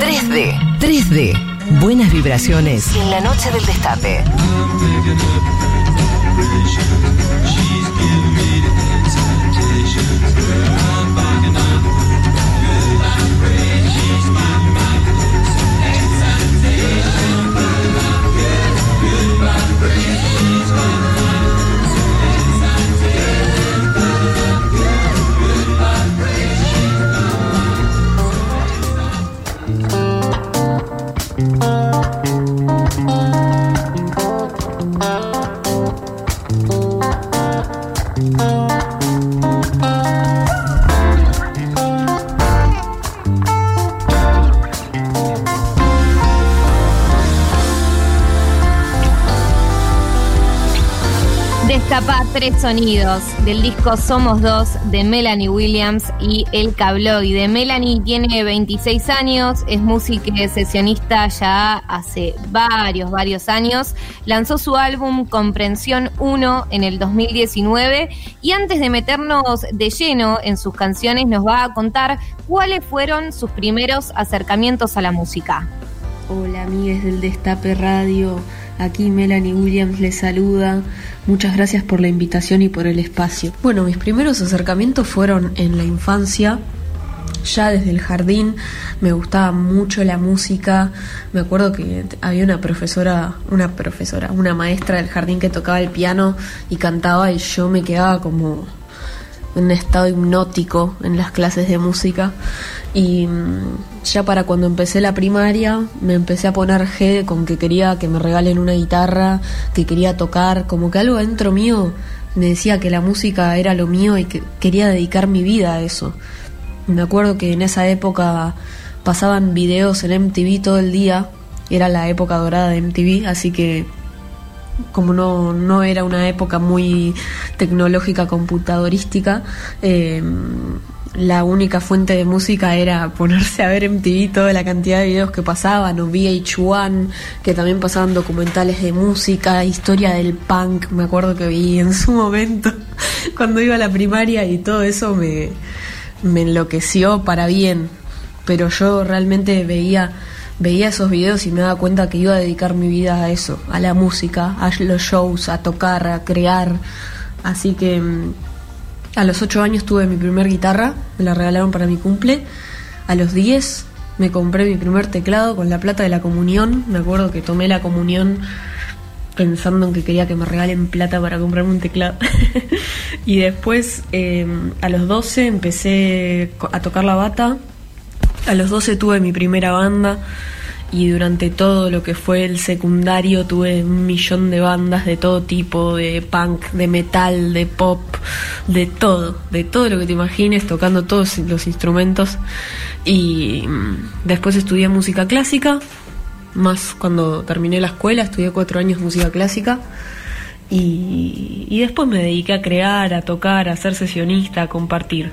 3D, 3D. Buenas vibraciones en la noche del destape. Tres sonidos del disco Somos Dos de Melanie Williams y El Cabloide. Melanie tiene 26 años, es música sesionista ya hace varios, varios años. Lanzó su álbum Comprensión 1 en el 2019 y antes de meternos de lleno en sus canciones nos va a contar cuáles fueron sus primeros acercamientos a la música. Hola amigues del Destape Radio, aquí Melanie Williams les saluda. Muchas gracias por la invitación y por el espacio. Bueno, mis primeros acercamientos fueron en la infancia. Ya desde el jardín me gustaba mucho la música. Me acuerdo que había una profesora, una profesora, una maestra del jardín que tocaba el piano y cantaba y yo me quedaba como en un estado hipnótico en las clases de música. Y mm, ya para cuando empecé la primaria me empecé a poner G con que quería que me regalen una guitarra, que quería tocar, como que algo dentro mío me decía que la música era lo mío y que quería dedicar mi vida a eso. Me acuerdo que en esa época pasaban videos en MTV todo el día, era la época dorada de MTV, así que como no, no era una época muy tecnológica computadorística, eh, la única fuente de música era ponerse a ver MTV toda la cantidad de videos que pasaban, o VH1, que también pasaban documentales de música, historia del punk, me acuerdo que vi en su momento cuando iba a la primaria y todo eso me, me enloqueció para bien, pero yo realmente veía veía esos videos y me daba cuenta que iba a dedicar mi vida a eso, a la música, a los shows, a tocar, a crear. Así que mm, a los 8 años tuve mi primer guitarra, me la regalaron para mi cumple. A los 10 me compré mi primer teclado con la plata de la comunión. Me acuerdo que tomé la comunión pensando en que quería que me regalen plata para comprarme un teclado. y después eh, a los 12 empecé a tocar la bata. A los 12 tuve mi primera banda y durante todo lo que fue el secundario tuve un millón de bandas de todo tipo, de punk, de metal, de pop, de todo, de todo lo que te imagines, tocando todos los instrumentos. Y mm, después estudié música clásica, más cuando terminé la escuela, estudié cuatro años música clásica. Y, y después me dediqué a crear, a tocar, a ser sesionista, a compartir.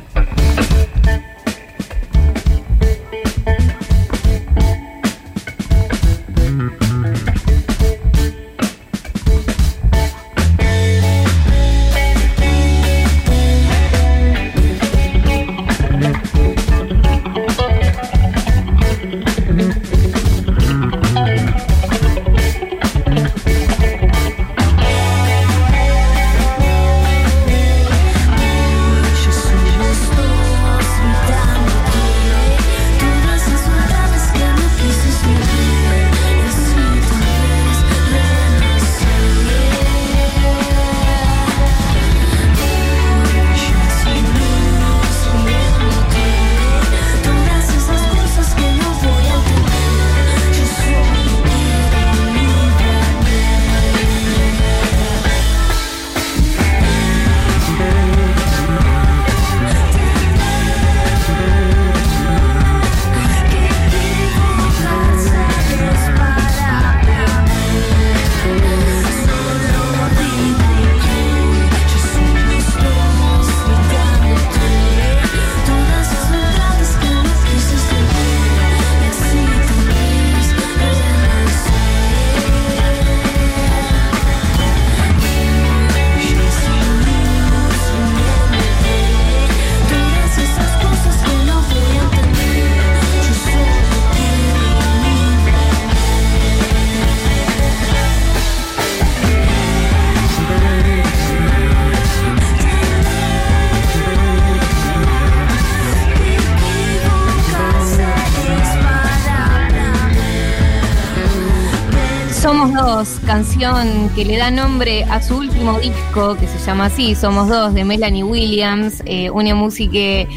Somos Dos, canción que le da nombre a su último disco, que se llama así, Somos Dos, de Melanie Williams, eh, una música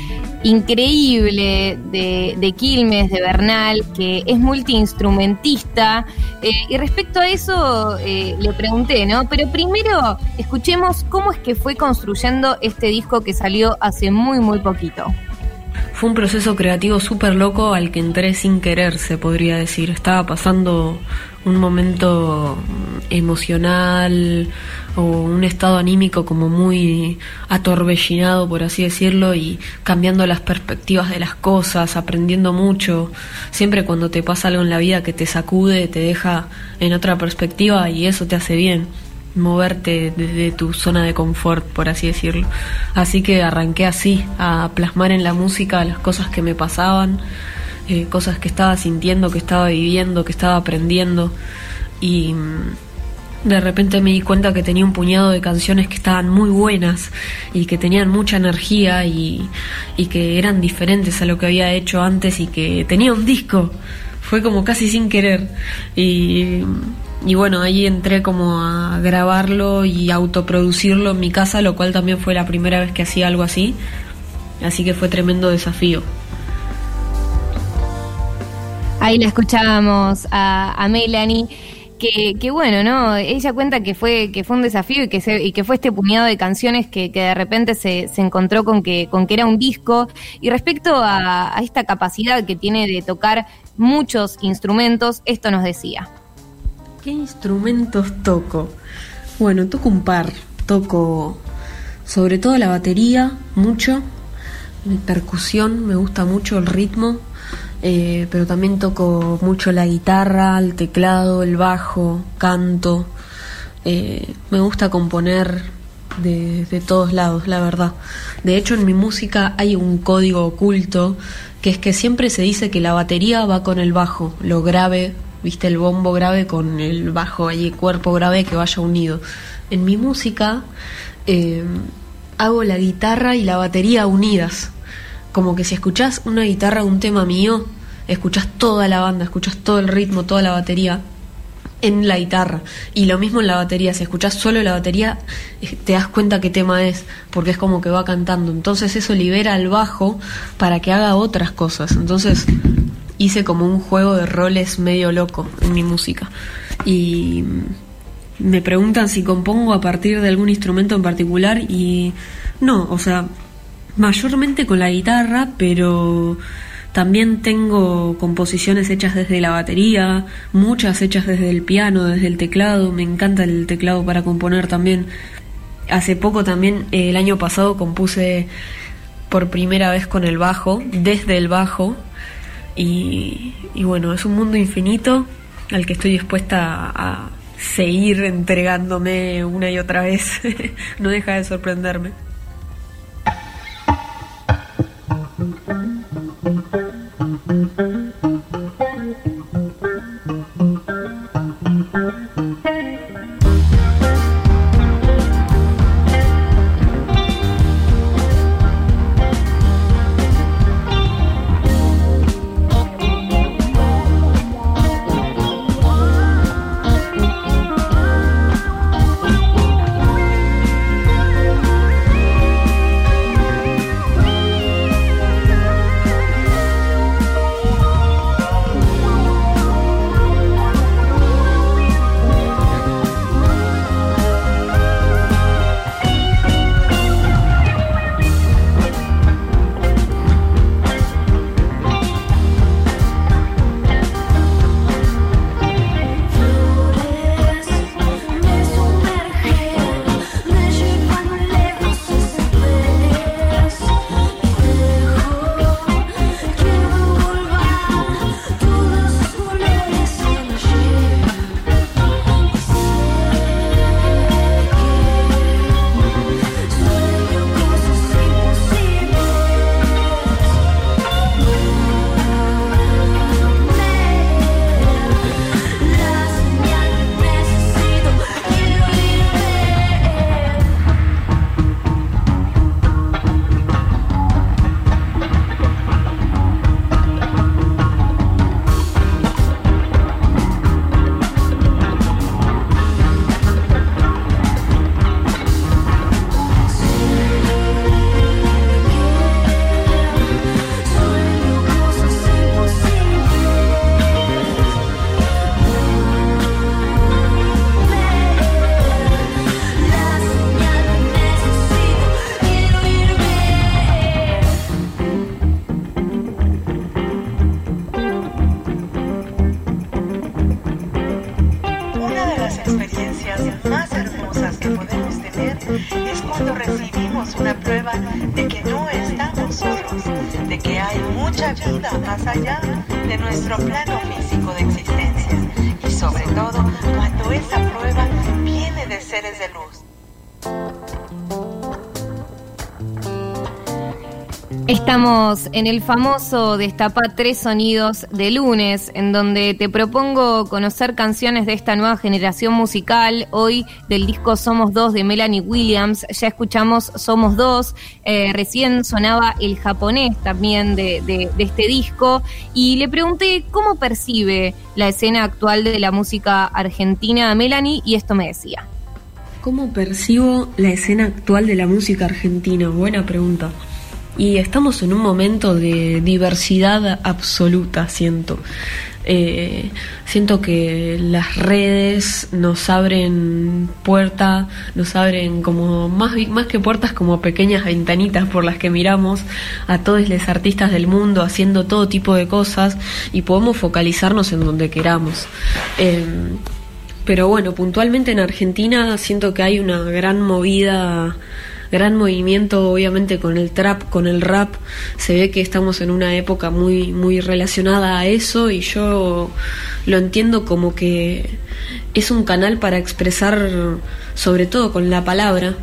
increíble de, Quilmes, de Bernal, que es multiinstrumentista. Eh, y respecto a eso eh, le pregunté, ¿no? Pero primero escuchemos cómo es que fue construyendo este disco que salió hace muy, muy poquito. Fue un proceso creativo súper loco al que entré sin querer, se podría decir. Estaba pasando un momento emocional o un estado anímico como muy atorbellinado, por así decirlo, y cambiando las perspectivas de las cosas, aprendiendo mucho. Siempre cuando te pasa algo en la vida que te sacude, te deja en otra perspectiva y eso te hace bien moverte desde tu zona de confort, por así decirlo. Así que arranqué así, a plasmar en la música las cosas que me pasaban, eh, cosas que estaba sintiendo, que estaba viviendo, que estaba aprendiendo. Y mm, de repente me di cuenta que tenía un puñado de canciones que estaban muy buenas y que tenían mucha energía y, y que eran diferentes a lo que había hecho antes y que tenía un disco. Fue como casi sin querer. Y y bueno, ahí entré como a grabarlo y autoproducirlo en mi casa, lo cual también fue la primera vez que hacía algo así. Así que fue tremendo desafío. Ahí la escuchábamos a, Melanie. Que, bueno, ¿no? Ella cuenta que fue, que fue un desafío y que, y que fue este puñado de canciones que, de repente se, encontró con que, con que era un disco. Y respecto a esta capacidad que tiene de tocar muchos instrumentos, esto nos decía. ¿Qué instrumentos toco? Bueno, toco un par. Toco sobre todo la batería, mucho. Percusión, me gusta mucho el ritmo. Eh, pero también toco mucho la guitarra, el teclado, el bajo, canto. Eh, me gusta componer de, todos lados, la verdad. De hecho, en mi música hay un código oculto que es que siempre se dice que la batería va con el bajo, lo grave viste el bombo grave con el bajo y el cuerpo grave que vaya unido. En mi música eh, hago la guitarra y la batería unidas. Como que si escuchás una guitarra, un tema mío, escuchás toda la banda, escuchás todo el ritmo, toda la batería en la guitarra. Y lo mismo en la batería, si escuchás solo la batería, te das cuenta qué tema es, porque es como que va cantando. Entonces eso libera al bajo para que haga otras cosas. Entonces hice como un juego de roles medio loco en mi música. Y me preguntan si compongo a partir de algún instrumento en particular y no, o sea, mayormente con la guitarra, pero también tengo composiciones hechas desde la batería, muchas hechas desde el piano, desde el teclado, me encanta el teclado para componer también. Hace poco también, el año pasado, compuse por primera vez con el bajo, desde el bajo, y, bueno, es un mundo infinito al que estoy dispuesta a, seguir entregándome una y otra vez. no deja de sorprenderme. Estamos en el famoso Destapa Tres Sonidos de lunes, en donde te propongo conocer canciones de esta nueva generación musical. Hoy del disco Somos Dos de Melanie Williams, ya escuchamos Somos Dos, eh, recién sonaba el japonés también de, de este disco, y le pregunté cómo percibe la escena actual de la música argentina a Melanie, y esto me decía. ¿Cómo percibo la escena actual de la música argentina? Buena pregunta. Y estamos en un momento de diversidad absoluta, siento. Eh, siento que las redes nos abren puerta, nos abren como más, más que puertas, como pequeñas ventanitas por las que miramos a todos los artistas del mundo haciendo todo tipo de cosas y podemos focalizarnos en donde queramos. Eh, pero bueno, puntualmente en Argentina siento que hay una gran movida gran movimiento obviamente con el trap, con el rap. Se ve que estamos en una época muy, muy relacionada a eso y yo lo entiendo como que es un canal para expresar sobre todo con la palabra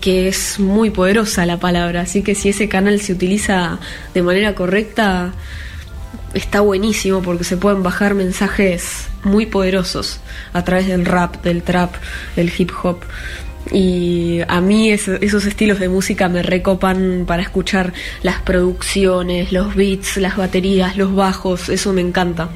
que es muy poderosa la palabra, así que si ese canal se utiliza de manera correcta, está buenísimo porque se pueden bajar mensajes muy poderosos a través del rap, del trap, del hip hop. Y a mí esos estilos de música me recopan para escuchar las producciones, los beats, las baterías, los bajos, eso me encanta.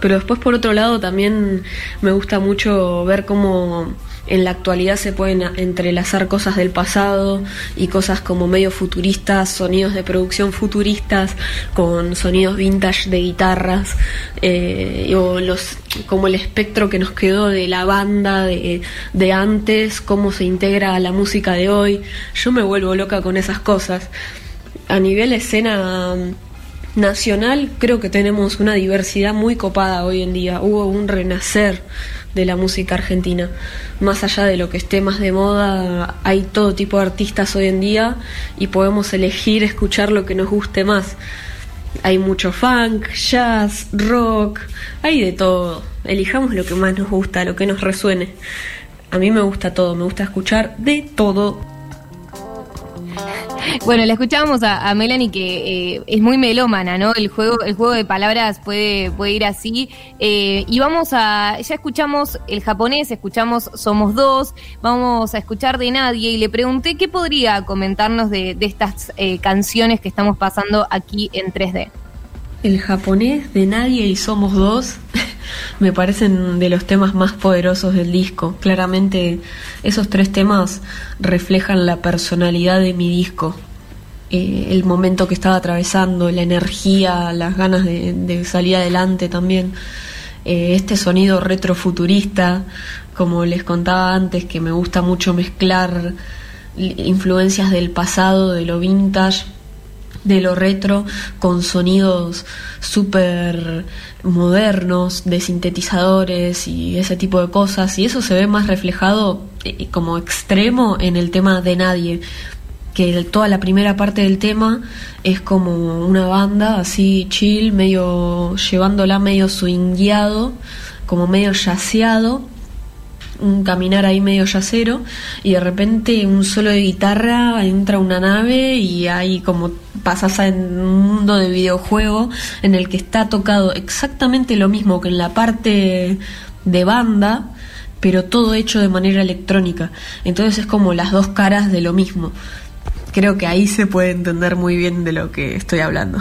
Pero después por otro lado también me gusta mucho ver cómo en la actualidad se pueden entrelazar cosas del pasado y cosas como medio futuristas, sonidos de producción futuristas con sonidos vintage de guitarras eh, o los como el espectro que nos quedó de la banda de, de antes, cómo se integra a la música de hoy. Yo me vuelvo loca con esas cosas. A nivel escena nacional creo que tenemos una diversidad muy copada hoy en día. Hubo un renacer de la música argentina. Más allá de lo que esté más de moda, hay todo tipo de artistas hoy en día y podemos elegir escuchar lo que nos guste más. Hay mucho funk, jazz, rock, hay de todo. Elijamos lo que más nos gusta, lo que nos resuene. A mí me gusta todo, me gusta escuchar de todo bueno, le escuchábamos a, Melanie que eh, es muy melómana, ¿no? El juego, el juego de palabras puede, puede ir así. Eh, y vamos a, ya escuchamos el japonés, escuchamos Somos Dos, vamos a escuchar de Nadie y le pregunté qué podría comentarnos de, estas eh, canciones que estamos pasando aquí en 3D. El japonés de Nadie y Somos Dos me parecen de los temas más poderosos del disco. Claramente esos tres temas reflejan la personalidad de mi disco. Eh, el momento que estaba atravesando, la energía, las ganas de, salir adelante también. Eh, este sonido retrofuturista, como les contaba antes, que me gusta mucho mezclar influencias del pasado, de lo vintage, de lo retro, con sonidos súper modernos, de sintetizadores y ese tipo de cosas. Y eso se ve más reflejado eh, como extremo en el tema de nadie que toda la primera parte del tema es como una banda así chill, medio llevándola medio swingueado, como medio yaceado, un caminar ahí medio yacero y de repente un solo de guitarra entra una nave y ahí como pasas en un mundo de videojuego en el que está tocado exactamente lo mismo que en la parte de banda pero todo hecho de manera electrónica entonces es como las dos caras de lo mismo creo que ahí se puede entender muy bien de lo que estoy hablando.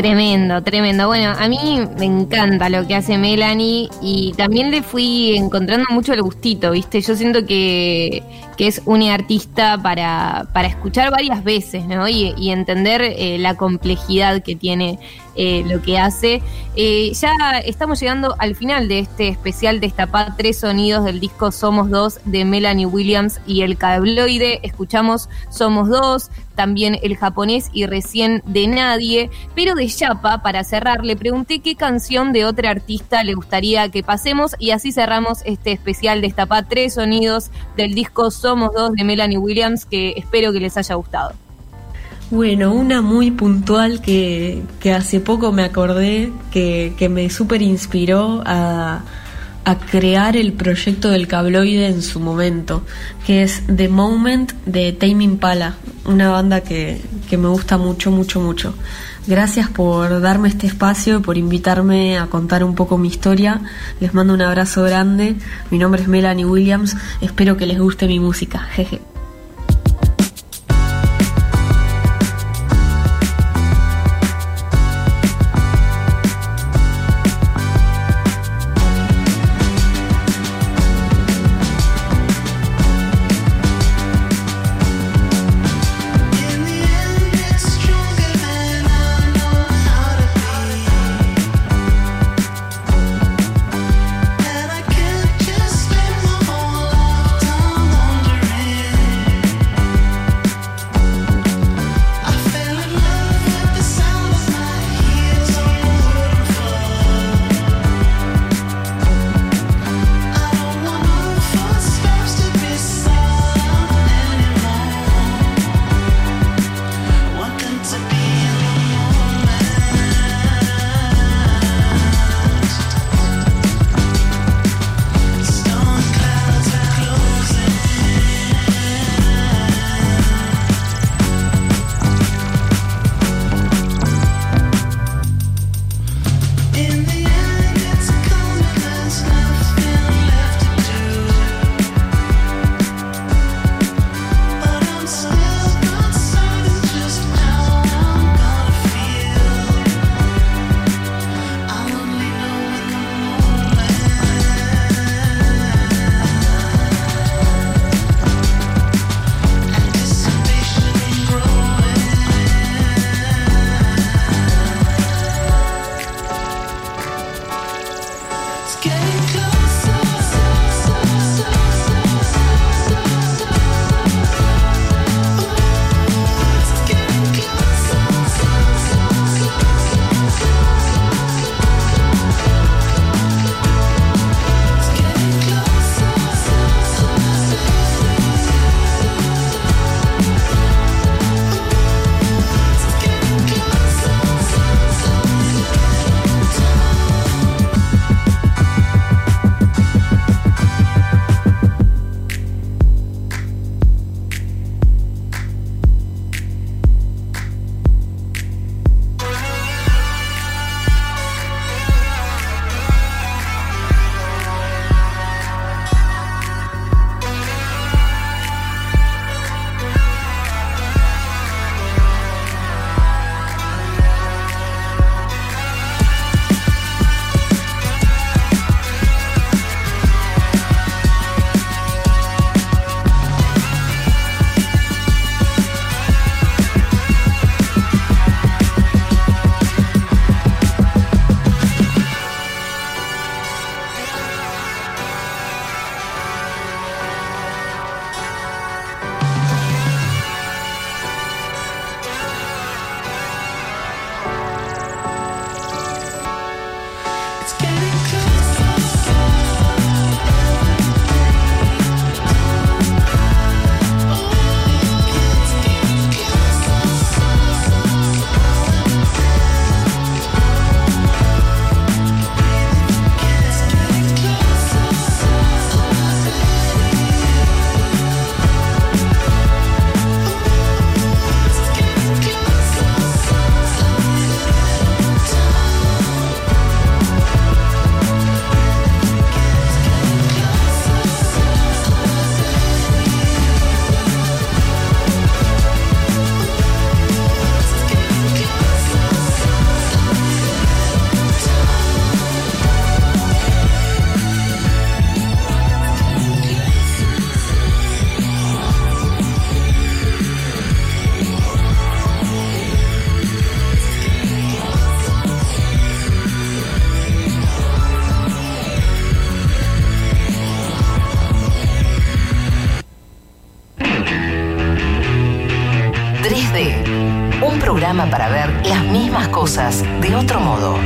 Tremendo, tremendo. Bueno, a mí me encanta lo que hace Melanie y también le fui encontrando mucho el gustito, ¿viste? Yo siento que, es una artista para, para escuchar varias veces, ¿no? Y, entender eh, la complejidad que tiene eh, lo que hace. Eh, ya estamos llegando al final de este especial Destapar tres sonidos del disco Somos Dos de Melanie Williams y el cabloide. Escuchamos Somos Dos, también el japonés y recién de nadie. Pero de Chapa, para cerrar, le pregunté qué canción de otra artista le gustaría que pasemos y así cerramos este especial Destapar tres sonidos del disco Somos Dos de Melanie Williams que espero que les haya gustado. Bueno, una muy puntual que, hace poco me acordé, que, me súper inspiró a, crear el proyecto del cabloide en su momento, que es The Moment de Tame Impala, una banda que, que me gusta mucho, mucho, mucho. Gracias por darme este espacio y por invitarme a contar un poco mi historia. Les mando un abrazo grande. Mi nombre es Melanie Williams. Espero que les guste mi música. Jeje. escape. Para ver las mismas cosas de otro modo.